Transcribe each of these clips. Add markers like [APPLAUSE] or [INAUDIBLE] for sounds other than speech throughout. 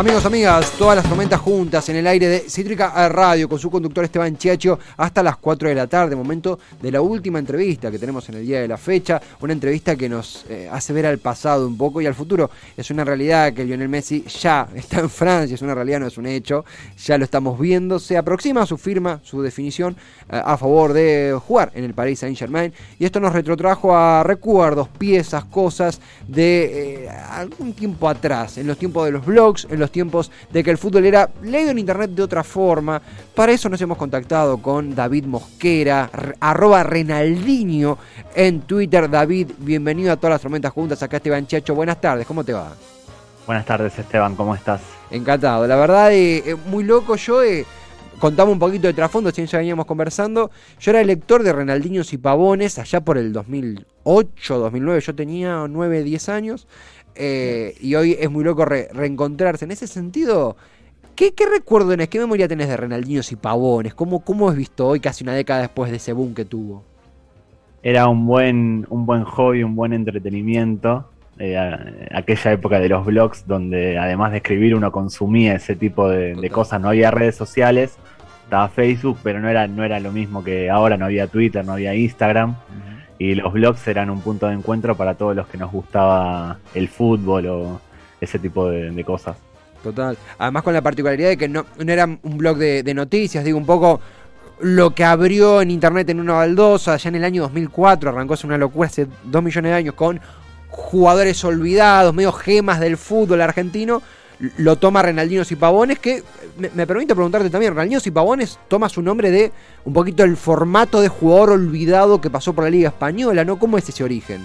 Amigos, amigas, todas las tormentas juntas en el aire de Cítrica Radio con su conductor Esteban Chiacho hasta las 4 de la tarde, momento de la última entrevista que tenemos en el día de la fecha, una entrevista que nos eh, hace ver al pasado un poco y al futuro. Es una realidad que Lionel Messi ya [LAUGHS] está en Francia, es una realidad, no es un hecho, ya lo estamos viendo, se aproxima su firma, su definición eh, a favor de jugar en el Paris Saint Germain y esto nos retrotrajo a recuerdos, piezas, cosas de eh, algún tiempo atrás, en los tiempos de los blogs, en los tiempos de que el fútbol era leído en internet de otra forma. Para eso nos hemos contactado con David Mosquera, arroba Renaldinho en Twitter. David, bienvenido a todas las tormentas juntas. Acá Esteban Chacho, buenas tardes, ¿cómo te va? Buenas tardes Esteban, ¿cómo estás? Encantado, la verdad, eh, muy loco yo. Eh, contamos un poquito de trasfondo, si ya veníamos conversando. Yo era lector de Renaldiños y Pavones allá por el 2008, 2009. Yo tenía 9, 10 años. Eh, y hoy es muy loco reencontrarse. En ese sentido, ¿qué, recuerdo tenés, qué memoria tenés de Renaldiños y Pavones? ¿Cómo, ¿Cómo has visto hoy, casi una década después de ese boom que tuvo? Era un buen, un buen hobby, un buen entretenimiento. Eh, aquella época de los blogs donde además de escribir uno consumía ese tipo de, cosas, no había redes sociales, estaba Facebook, pero no era, no era lo mismo que ahora, no había Twitter, no había Instagram y los blogs eran un punto de encuentro para todos los que nos gustaba el fútbol o ese tipo de, cosas. Total. Además con la particularidad de que no, era un blog de, noticias, digo un poco lo que abrió en internet en una baldosa ya en el año 2004, arrancó una locura hace dos millones de años con jugadores olvidados, medio gemas del fútbol argentino, lo toma Renaldinos y Pavones, que me, permite preguntarte también, Renaldinos y Pavones toma su nombre de un poquito el formato de jugador olvidado que pasó por la Liga Española, ¿no? ¿Cómo es ese origen?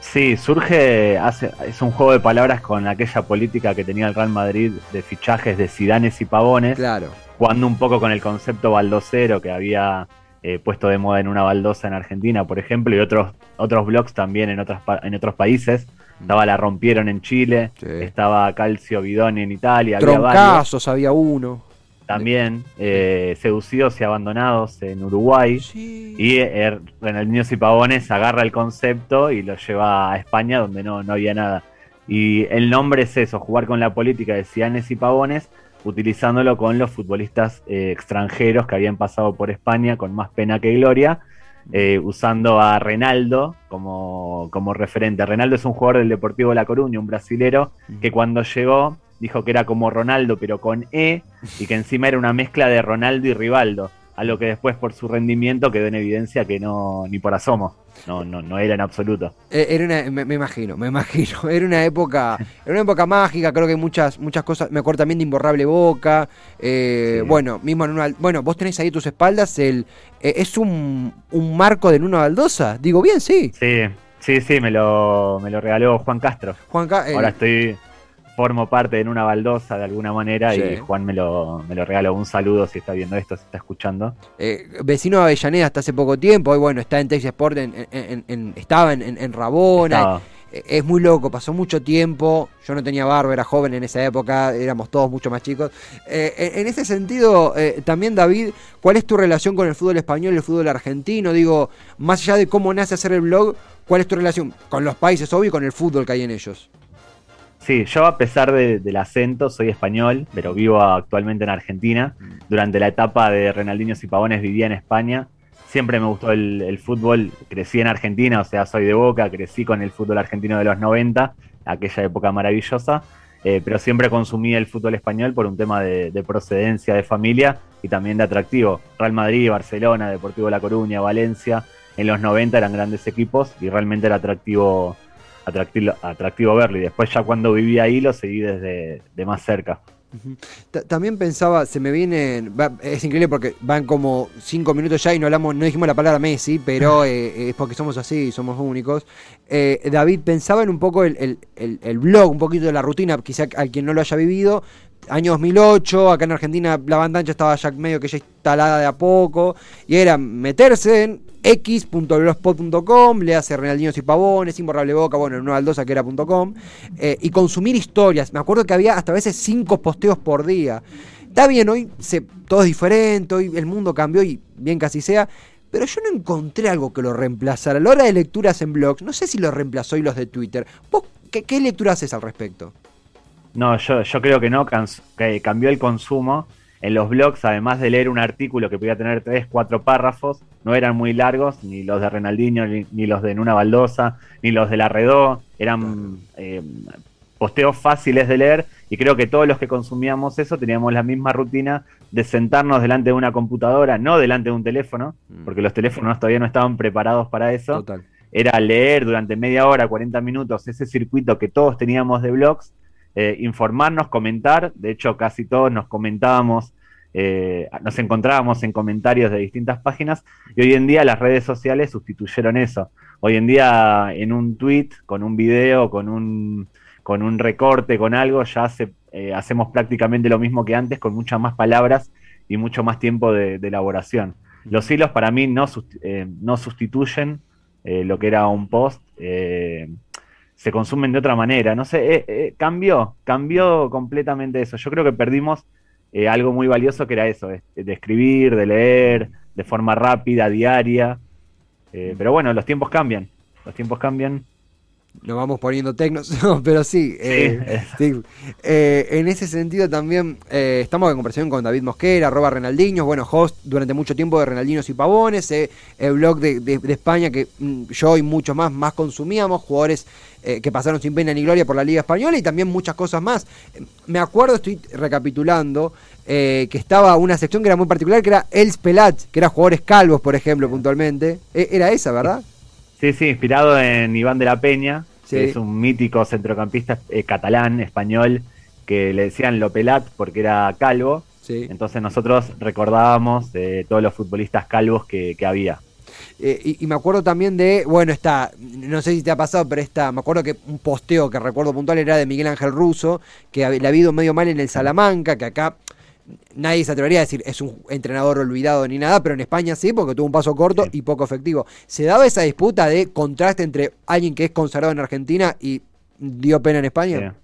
Sí, surge, hace, es un juego de palabras con aquella política que tenía el Real Madrid de fichajes de Sidanes y Pavones. Claro. Jugando un poco con el concepto baldocero que había eh, puesto de moda en una baldosa en Argentina, por ejemplo, y otros, otros blogs también en, otras, en otros países. Estaba La Rompieron en Chile, estaba Calcio Bidoni en Italia. Troncazos había, uno. También, eh, Seducidos y Abandonados en Uruguay. Y eh, Renaldinhos y Pavones agarra el concepto y lo lleva a España, donde no, no había nada. Y el nombre es eso, jugar con la política de Cianes y Pavones, utilizándolo con los futbolistas eh, extranjeros que habían pasado por España con más pena que gloria eh, usando a Renaldo como, como, referente. Renaldo es un jugador del Deportivo La Coruña, un brasilero, que cuando llegó dijo que era como Ronaldo, pero con E, y que encima era una mezcla de Ronaldo y Rivaldo a lo que después por su rendimiento quedó en evidencia que no ni por asomo. No no no era en absoluto. Eh, era una, me, imagino me imagino. [LAUGHS] Era una época era una época mágica creo que hay muchas muchas cosas. Me acuerdo también de imborrable boca eh, bueno mismo en una bueno vos tenés ahí tus espaldas el eh, es un, un marco de Nuno Baldosa. Digo bien sí. Sí sí sí me lo me lo regaló Juan Castro. Juan ahora estoy formo parte en una baldosa de alguna manera y Juan me lo, me lo regaló. Un saludo si está viendo esto, si está escuchando. Eh, vecino de Avellaneda hasta hace poco tiempo, hoy bueno, está en Texas Sport, en, estaba en, Rabona. Eh, es muy loco, pasó mucho tiempo. Yo no tenía barba, era joven en esa época, éramos todos mucho más chicos. Eh, en ese sentido, también David, ¿cuál es tu relación con el fútbol español y el fútbol argentino? Digo, más allá de cómo nace hacer el blog, ¿cuál es tu relación con los países, obvio, y con el fútbol que hay en ellos? Sí, yo a pesar del acento soy español, pero vivo actualmente en Argentina. Durante la etapa de Renaldiños y Pavones vivía en España. Siempre me gustó el, fútbol, crecí en Argentina, o sea, soy de Boca, crecí con el fútbol argentino de los 90, aquella época maravillosa, eh, pero siempre consumí el fútbol español por un tema de, de, procedencia, de familia y también de atractivo. Real Madrid, Barcelona, Deportivo La Coruña, Valencia, en los 90 eran grandes equipos y realmente era atractivo atractivo, atractivo verlo. Y después ya cuando viví ahí lo seguí desde de más cerca. También pensaba, se me viene, es increíble porque van como cinco minutos ya y no hablamos, no dijimos la palabra Messi, pero [LAUGHS] eh, es porque somos así, somos únicos. Eh, David pensaba en un poco el, el, blog, un poquito de la rutina, quizá a quien no lo haya vivido, año 2008, acá en Argentina la banda ancha estaba ya medio que ya instalada de a poco, y era meterse en x.blogspot.com, le hace Renaldinos y Pavones, Imborrable Boca, bueno, en una baldosa que era .com, eh, y consumir historias. Me acuerdo que había hasta a veces cinco posteos por día. Está bien, hoy todo es diferente, hoy el mundo cambió y bien casi sea, pero yo no encontré algo que lo reemplazara. A la hora de lecturas en blogs, no sé si lo reemplazó hoy los de Twitter. ¿Vos qué, qué lectura haces al respecto? No, yo, yo creo que no, que cambió el consumo. En los blogs, además de leer un artículo que podía tener tres, cuatro párrafos, no eran muy largos, ni los de Renaldinho, ni, los de Nuna Baldosa, ni los de La Redó, eran eh, posteos fáciles de leer y creo que todos los que consumíamos eso teníamos la misma rutina de sentarnos delante de una computadora, no delante de un teléfono, mm. porque los teléfonos todavía no estaban preparados para eso. Era leer durante media hora, 40 minutos ese circuito que todos teníamos de blogs, eh, informarnos, comentar. De hecho, casi todos nos comentábamos, eh, nos encontrábamos en comentarios de distintas páginas y hoy en día las redes sociales sustituyeron eso. Hoy en día en un tweet, con un video, con un con un recorte, con algo, ya eh, hacemos prácticamente lo mismo que antes, con muchas más palabras y mucho más tiempo de, elaboración. Los hilos para mí no, sustituyen lo que era un post, se consumen de otra manera. No sé, cambió, cambió completamente eso. Yo creo que perdimos algo muy valioso que era eso, de escribir, de leer, de forma rápida, diaria. pero bueno, los tiempos cambian, los tiempos cambian nos vamos poniendo tecnos, [LAUGHS] pero sí, eh, eh, en ese sentido también eh, estamos en conversación con David Mosquera, arroba Renaldiños, bueno, host durante mucho tiempo de Renaldinos y Pavones, el blog de, España que mm, yo y muchos más más consumíamos, jugadores que pasaron sin pena ni gloria por la Liga Española y también muchas cosas más. Me acuerdo, estoy recapitulando, que estaba una sección que era muy particular, que era El Pelat, que era jugadores calvos, por ejemplo, puntualmente. era esa, ¿verdad? Sí, sí, inspirado en Iván de la Peña, que es un mítico centrocampista eh, catalán, español, que le decían Lopelat porque era calvo. Entonces nosotros recordábamos de todos los futbolistas calvos que, había. Eh, y, me acuerdo también de, bueno, está, no sé si te ha pasado, pero está, me acuerdo que un posteo que recuerdo puntual era de Miguel Ángel Russo, que le ha habido medio mal en el Salamanca, que acá nadie se atrevería a decir es un entrenador olvidado ni nada, pero en España sí, porque tuvo un paso corto y poco efectivo. ¿Se daba esa disputa de contraste entre alguien que es consagrado en Argentina y dio pena en España?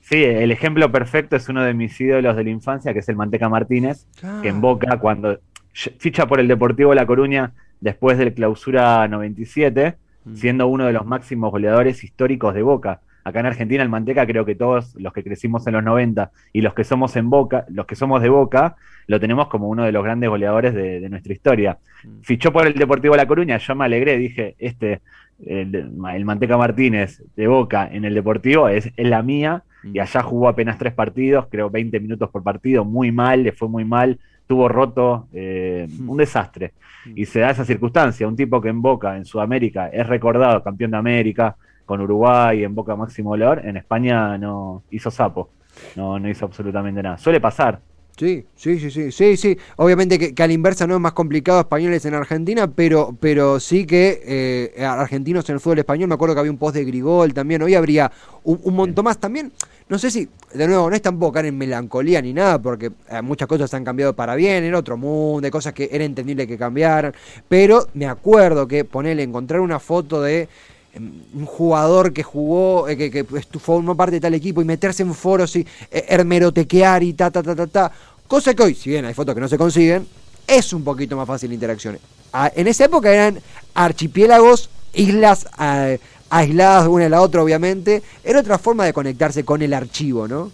Sí. el ejemplo perfecto es uno de mis ídolos de la infancia, que es el Manteca Martínez, que en Boca, cuando ficha por el Deportivo La Coruña después del clausura 97, mm. siendo uno de los máximos goleadores históricos de Boca acá en Argentina el Manteca creo que todos los que crecimos en los 90 y los que somos en Boca, los que somos de Boca, lo tenemos como uno de los grandes goleadores de, nuestra historia. Mm. Fichó por el Deportivo La Coruña, yo me alegré, dije, este, el, Manteca Martínez de Boca en el Deportivo es, la mía, mm. y allá jugó apenas tres partidos, creo 20 minutos por partido, muy mal, le fue muy mal, tuvo roto, eh, mm. un desastre. Y se da esa circunstancia, un tipo que en Boca, en Sudamérica, es recordado campeón de América, con Uruguay en Boca Máximo Goleador, en España no hizo sapo, no, no hizo absolutamente nada. Suele pasar. Sí, sí, sí, sí, sí, sí. Obviamente que, a la inversa no es más complicado españoles en Argentina, pero, pero sí que eh, argentinos en el fútbol español, me acuerdo que había un post de Grigol también, hoy habría un, montón más también. No sé si, de nuevo, no es tampoco en melancolía ni nada, porque eh, muchas cosas han cambiado para bien, en otro mundo, hay cosas que era entendible que cambiaran, pero me acuerdo que ponerle, encontrar una foto de un jugador que jugó, eh, que, que formó parte de tal equipo y meterse en foros y eh, hermerotequear y ta, ta, ta, ta, ta. Cosa que hoy, si bien hay fotos que no se consiguen, es un poquito más fácil la interacción. Ah, en esa época eran archipiélagos, islas eh, aisladas una de la otra, obviamente. Era otra forma de conectarse con el archivo, ¿no?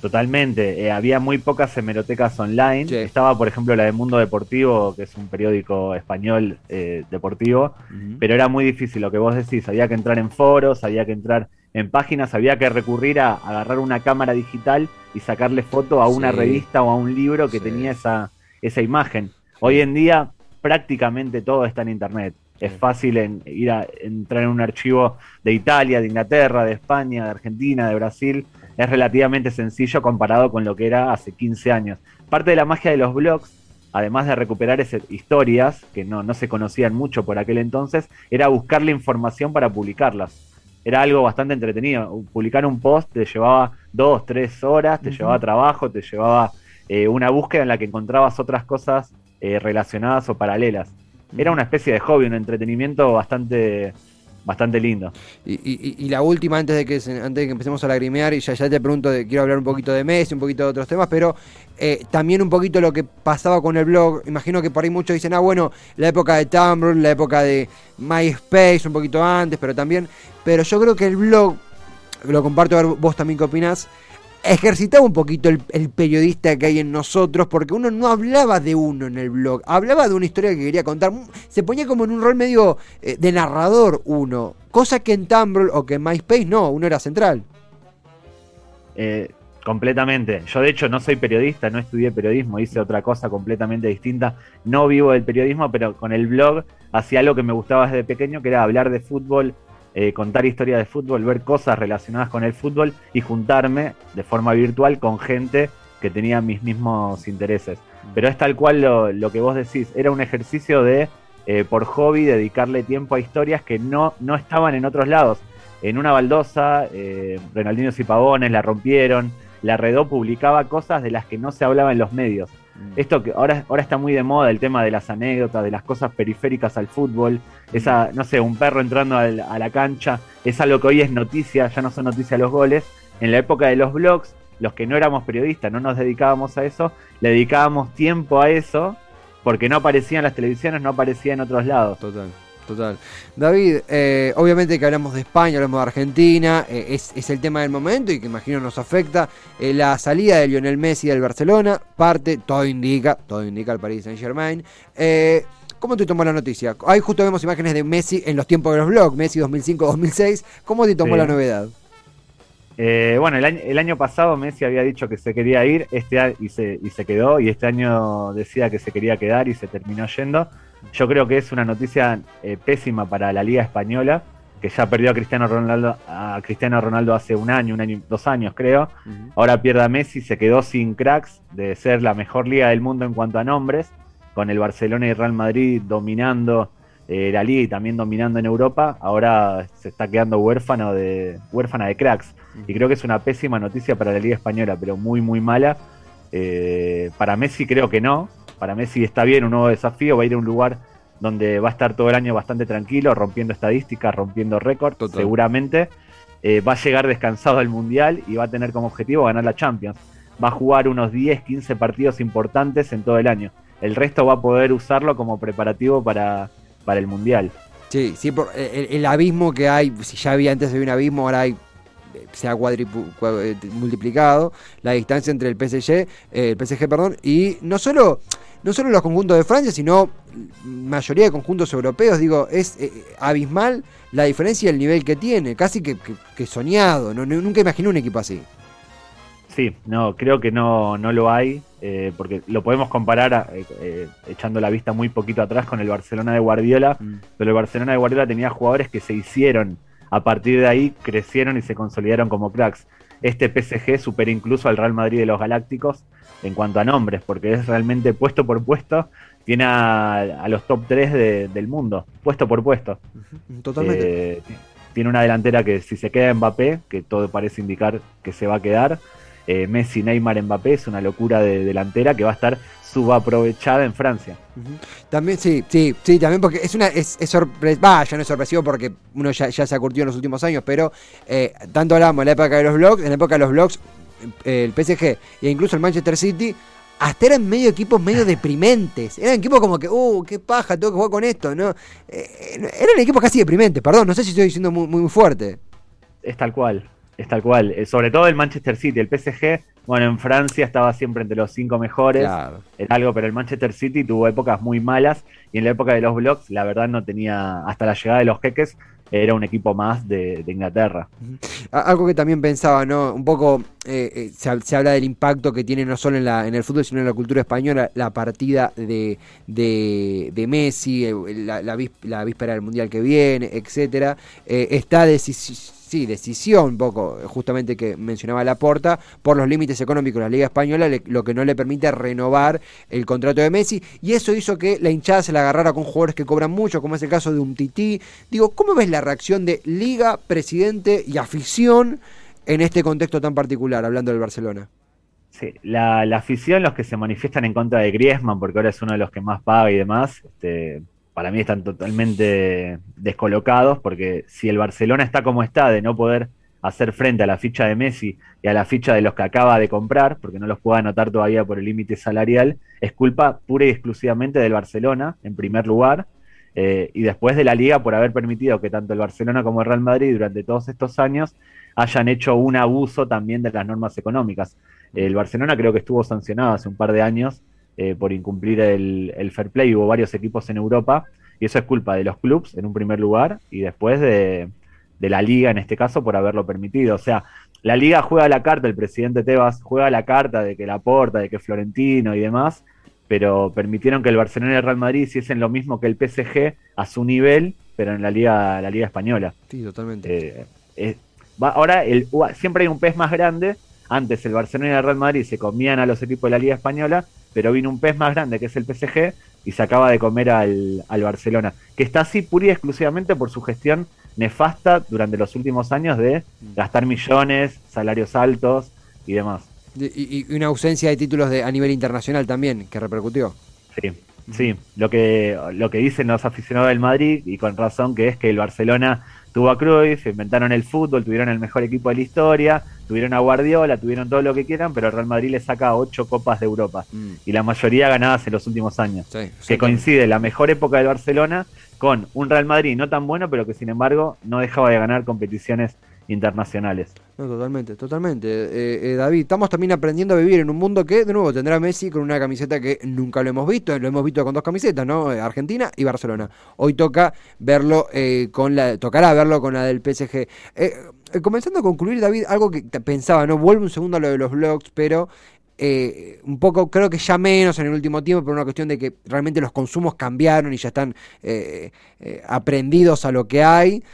Totalmente. Eh, había muy pocas hemerotecas online. Estaba, por ejemplo, la de Mundo Deportivo, que es un periódico español eh, deportivo, pero era muy difícil lo que vos decís. Había que entrar en foros, había que entrar en páginas, había que recurrir a, agarrar una cámara digital y sacarle foto a una revista o a un libro que tenía esa, esa imagen. Hoy en día prácticamente todo está en Internet. Es fácil en, ir a entrar en un archivo de Italia, de Inglaterra, de España, de Argentina, de Brasil es relativamente sencillo comparado con lo que era hace 15 años. Parte de la magia de los blogs, además de recuperar esas historias que no, no se conocían mucho por aquel entonces, era buscar la información para publicarlas. Era algo bastante entretenido. Publicar un post te llevaba dos, tres horas, te llevaba trabajo, te llevaba eh, una búsqueda en la que encontrabas otras cosas eh, relacionadas o paralelas. Era una especie de hobby, un entretenimiento bastante bastante lindo. Y, la última, antes de que antes de que empecemos a lagrimear, y ya, ya te pregunto, de, quiero hablar un poquito de Messi, un poquito de otros temas, pero eh, también un poquito lo que pasaba con el blog. Imagino que por ahí muchos dicen, ah, bueno, la época de Tumblr, la época de MySpace, un poquito antes, pero también. Pero yo creo que el blog, lo comparto, a ver vos también qué opinás ejercitaba un poquito el, periodista que hay en nosotros, porque uno no hablaba de uno en el blog, hablaba de una historia que quería contar, se ponía como en un rol medio eh, de narrador uno, cosa que en Tumblr o que en MySpace no, uno era central. Eh, completamente. Yo de hecho no soy periodista, no estudié periodismo, hice otra cosa completamente distinta. No vivo del periodismo, pero con el blog hacía algo que me gustaba desde pequeño, que era hablar de fútbol, eh, contar historias de fútbol, ver cosas relacionadas con el fútbol y juntarme de forma virtual con gente que tenía mis mismos intereses. Pero es tal cual lo, que vos decís, era un ejercicio de, eh, por hobby, dedicarle tiempo a historias que no, no estaban en otros lados. En una baldosa, eh, y Pavones la rompieron, la Redó publicaba cosas de las que no se hablaba en los medios. Mm. Esto que ahora, ahora está muy de moda, el tema de las anécdotas, de las cosas periféricas al fútbol, esa, no sé, un perro entrando a la cancha, es algo que hoy es noticia, ya no son noticias los goles. En la época de los blogs, los que no éramos periodistas, no nos dedicábamos a eso, le dedicábamos tiempo a eso, porque no aparecía en las televisiones, no aparecía en otros lados. Total total. David, eh, obviamente que hablamos de España, hablamos de Argentina, eh, es, el tema del momento y que imagino nos afecta. Eh, la salida de Lionel Messi del Barcelona, parte, todo indica, todo indica el Paris Saint Germain. ¿Cómo te tomó la noticia? Ahí justo vemos imágenes de Messi en los tiempos de los blogs, Messi 2005-2006. ¿Cómo te tomó la novedad? bueno, el año, pasado Messi había dicho que se quería ir este y, se, y se quedó, y este año decía que se quería quedar y se terminó yendo. Yo creo que es una noticia eh, pésima para la Liga Española, que ya perdió a Cristiano Ronaldo, a Cristiano Ronaldo hace un año, un año, dos años creo. Ahora pierde a Messi, se quedó sin cracks de ser la mejor liga del mundo en cuanto a nombres, con el Barcelona y Real Madrid dominando eh, la liga y también dominando en Europa. Ahora se está quedando huérfano de, huérfana de cracks. Y creo que es una pésima noticia para la Liga Española, pero muy, muy mala. Eh, para Messi creo que no, para Messi está bien, un nuevo desafío, va a ir a un lugar donde va a estar todo el año bastante tranquilo, rompiendo estadísticas, rompiendo récords, seguramente. Eh, va a llegar descansado al Mundial y va a tener como objetivo ganar la Champions. Va a jugar unos 10, 15 partidos importantes en todo el año. El resto va a poder usarlo como preparativo para, para el Mundial. Sí, sí, por el, abismo que hay, si ya había antes de un abismo, ahora hay se ha multiplicado la distancia entre el PSG, eh, el PSG perdón, y no solo no solo los conjuntos de Francia, sino mayoría de conjuntos europeos. Digo, es eh, abismal la diferencia y el nivel que tiene, casi que, soñado. No, nunca imaginé un equipo así. Sí, no, creo que no, no lo hay, eh, porque lo podemos comparar eh, echando la vista muy poquito atrás con el Barcelona de Guardiola, mm. pero el Barcelona de Guardiola tenía jugadores que se hicieron, a partir de ahí crecieron y se consolidaron como cracks. Este PSG supera incluso al Real Madrid de los Galácticos, en cuanto a nombres, porque es realmente puesto por puesto, tiene a, los top 3 del mundo, puesto por puesto. Totalmente. Eh, tiene una delantera que si se queda Mbappé, que todo parece indicar que se va a quedar, eh, Messi, Neymar, Mbappé es una locura de delantera que va a estar subaprovechada en Francia. También, sí, sí, sí, también porque es una, es, es sorpresivo, ya no es sorpresivo porque uno ya, se ha curtido en los últimos años, pero eh, tanto hablamos en la época de los blogs, en la época de los blogs el PSG e incluso el Manchester City, hasta eran medio equipos medio deprimentes. Eran equipos como que, uh, qué paja, tengo que jugar con esto, ¿no? Eh, eran equipos casi deprimentes, perdón, no sé si estoy diciendo muy, muy fuerte. Es tal cual, es tal cual. Eh, sobre todo el Manchester City, el PSG, bueno, en Francia estaba siempre entre los cinco mejores, claro. algo, pero el Manchester City tuvo épocas muy malas y en la época de los blogs, la verdad no tenía, hasta la llegada de los jeques, era un equipo más de, Inglaterra. Algo que también pensaba, ¿no? Un poco eh, eh, se, habla del impacto que tiene no solo en, la, en el fútbol, sino en la cultura española, la partida de, de, Messi, eh, la, la, víspera del Mundial que viene, etcétera. está decisivo sí, decisión un poco, justamente que mencionaba Laporta, por los límites económicos de la Liga Española, lo que no le permite renovar el contrato de Messi, y eso hizo que la hinchada se la agarrara con jugadores que cobran mucho, como es el caso de un Tití. Digo, ¿cómo ves la reacción de Liga, presidente y afición en este contexto tan particular, hablando del Barcelona? Sí, la, afición, los que se manifiestan en contra de Griezmann, porque ahora es uno de los que más paga y demás, este, para mí están totalmente descolocados, porque si el Barcelona está como está, de no poder hacer frente a la ficha de Messi y a la ficha de los que acaba de comprar, porque no los puede anotar todavía por el límite salarial, es culpa pura y exclusivamente del Barcelona, en primer lugar, eh, y después de la liga por haber permitido que tanto el Barcelona como el Real Madrid durante todos estos años hayan hecho un abuso también de las normas económicas. El Barcelona creo que estuvo sancionado hace un par de años eh, por incumplir el, el, fair play. Hubo varios equipos en Europa y eso es culpa de los clubes en un primer lugar y después de, de la liga en este caso por haberlo permitido. O sea, la liga juega la carta, el presidente Tebas juega la carta de que la porta, de que Florentino y demás, pero permitieron que el Barcelona y el Real Madrid hiciesen lo mismo que el PSG a su nivel, pero en la liga, la liga española. Sí, totalmente. Eh, ahora el, siempre hay un pez más grande. Antes el Barcelona y el Real Madrid se comían a los equipos de la liga española, pero vino un pez más grande que es el PSG y se acaba de comer al, al Barcelona, que está así pura y exclusivamente por su gestión nefasta durante los últimos años de gastar millones, salarios altos y demás. Y, una ausencia de títulos de, a nivel internacional también, que repercutió. Sí, sí. Lo que, lo que dicen los aficionados del Madrid, y con razón, que es que el Barcelona tuvo a Cruyff, inventaron el fútbol, tuvieron el mejor equipo de la historia, tuvieron a Guardiola, tuvieron todo lo que quieran, pero el Real Madrid le saca ocho copas de Europa. Mm. Y la mayoría ganadas en los últimos años. que coincide la mejor época del Barcelona con un Real Madrid no tan bueno, pero que sin embargo no dejaba de ganar competiciones internacionales. No, totalmente, totalmente. Eh, eh, David, estamos también aprendiendo a vivir en un mundo que, de nuevo, tendrá Messi con una camiseta que nunca lo hemos visto, lo hemos visto con dos camisetas, ¿no? Eh, Argentina y Barcelona. Hoy toca verlo con la, tocará verlo con la del PSG. comenzando a concluir, David, algo que pensaba, ¿no? Vuelvo un segundo a lo de los blogs, pero eh, un poco, creo que ya menos en el último tiempo, por una cuestión de que realmente los consumos cambiaron y ya están eh, eh, aprendidos a lo que hay,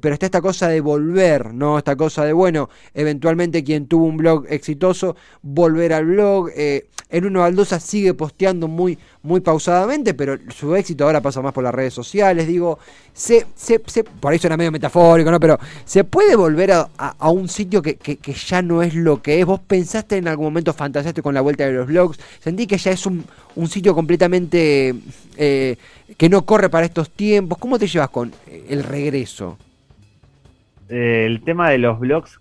pero está esta cosa de volver, ¿no? Esta cosa de, bueno, eventualmente quien tuvo un blog exitoso, volver al blog. el Uno Baldosa sigue posteando muy, muy pausadamente, pero su éxito ahora pasa más por las redes sociales. Digo, se, se, por ahí suena medio metafórico, ¿no? Pero se puede volver a, un sitio que, que, ya no es lo que es. ¿Vos pensaste en algún momento, con la vuelta de los blogs? Sentí que ya es un, un sitio completamente eh, que no corre para estos tiempos. ¿Cómo te llevas con el regreso? Eh, el tema de los blogs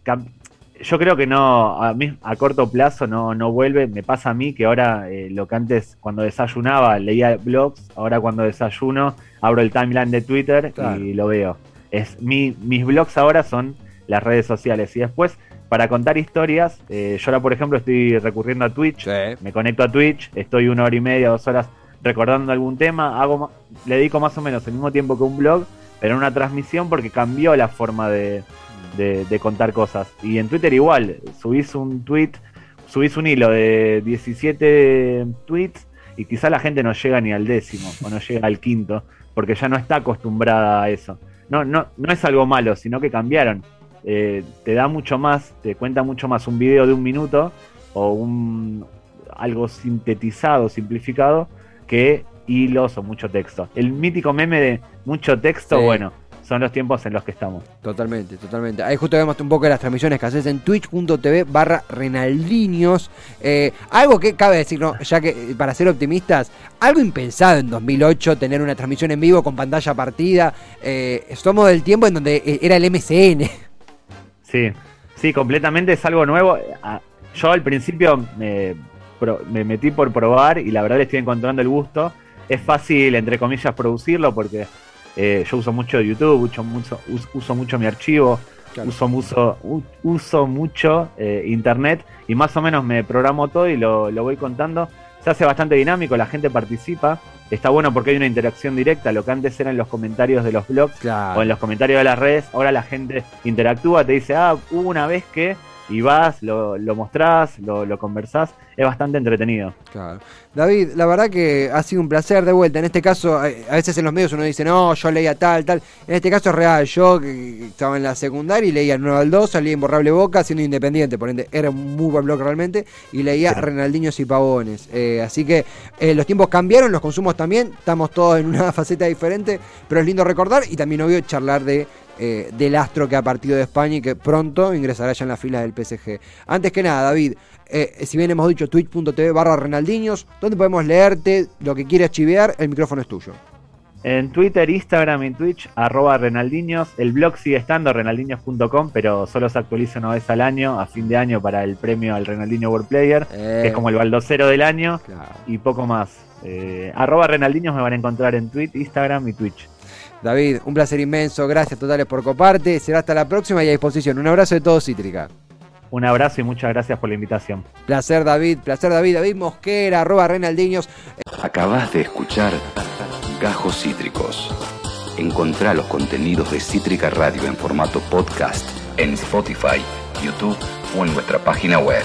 yo creo que no, a, mí, a corto plazo no, no vuelve. Me pasa a mí que ahora eh, lo que antes cuando desayunaba leía blogs, ahora cuando desayuno abro el timeline de Twitter y lo veo. Es mi, mis blogs ahora son las redes sociales y después para contar historias, eh, yo ahora por ejemplo estoy recurriendo a Twitch, me conecto a Twitch, estoy una hora y media, dos horas recordando algún tema, hago, le dedico más o menos el mismo tiempo que un blog, pero en una transmisión porque cambió la forma de, de, contar cosas. Y en Twitter igual, subís un tweet, subís un hilo de 17 tweets y quizá la gente no llega ni al décimo o no llega al quinto, porque ya no está acostumbrada a eso. No, no, no es algo malo, sino que cambiaron. Eh, te da mucho más, te cuenta mucho más un video de un minuto o un algo sintetizado, simplificado, que hilos o mucho texto. El mítico meme de mucho texto, bueno, son los tiempos en los que estamos. Totalmente, totalmente. Ahí justo vemos un poco de las transmisiones que haces en twitch.tv barra Renaldiños. Eh, algo que cabe decir, ¿no? ya que eh, para ser optimistas, algo impensado en 2008 tener una transmisión en vivo con pantalla partida. Eh, somos del tiempo en donde era el MCN. Sí, sí, completamente es algo nuevo. Ah, yo al principio me, me metí por probar y la verdad le estoy encontrando el gusto. Es fácil, entre comillas, producirlo porque eh, yo uso mucho YouTube, uso mucho, uso mucho mi archivo, uso, mucho, uso mucho eh, internet y más o menos me programo todo y lo, voy contando. Se hace bastante dinámico, la gente participa. Está bueno porque hay una interacción directa. Lo que antes era en los comentarios de los blogs o en los comentarios de las redes, ahora la gente interactúa, te dice, ah, hubo una vez que y vas, lo, lo mostrás, lo, lo, conversás, es bastante entretenido. Claro. David, la verdad que ha sido un placer de vuelta. En este caso, a veces en los medios uno dice, no, yo leía tal, tal. En este caso es real. Yo estaba en la secundaria y leía 9 al 2, salía Imborrable Boca, siendo independiente, por ende era un muy buen blog realmente, y leía Renaldiños y Pavones. Eh, así que eh, los tiempos cambiaron, los consumos también, estamos todos en una [LAUGHS] faceta diferente, pero es lindo recordar y también obvio charlar de eh, del astro que ha partido de España y que pronto ingresará ya en las filas del PSG. Antes que nada, David, eh, si bien hemos dicho twitch.tv barra Renaldiños, donde podemos leerte lo que quieras chivear, el micrófono es tuyo. En Twitter, Instagram y Twitch, arroba Renaldiños. El blog sigue estando, renaldiños.com, pero solo se actualiza una vez al año, a fin de año, para el premio al Renaldinho World Player, que es como el baldocero del año, y poco más. Eh, arroba Renaldiños me van a encontrar en Twitter, Instagram y Twitch. David, un placer inmenso, gracias totales por coparte. Será hasta la próxima y a disposición. Un abrazo de todos, Cítrica. Un abrazo y muchas gracias por la invitación. Placer, David, placer, David. David Mosquera, arroba Renaldiños. Acabas de escuchar Gajos Cítricos. Encontrá los contenidos de Cítrica Radio en formato podcast en Spotify, YouTube o en nuestra página web.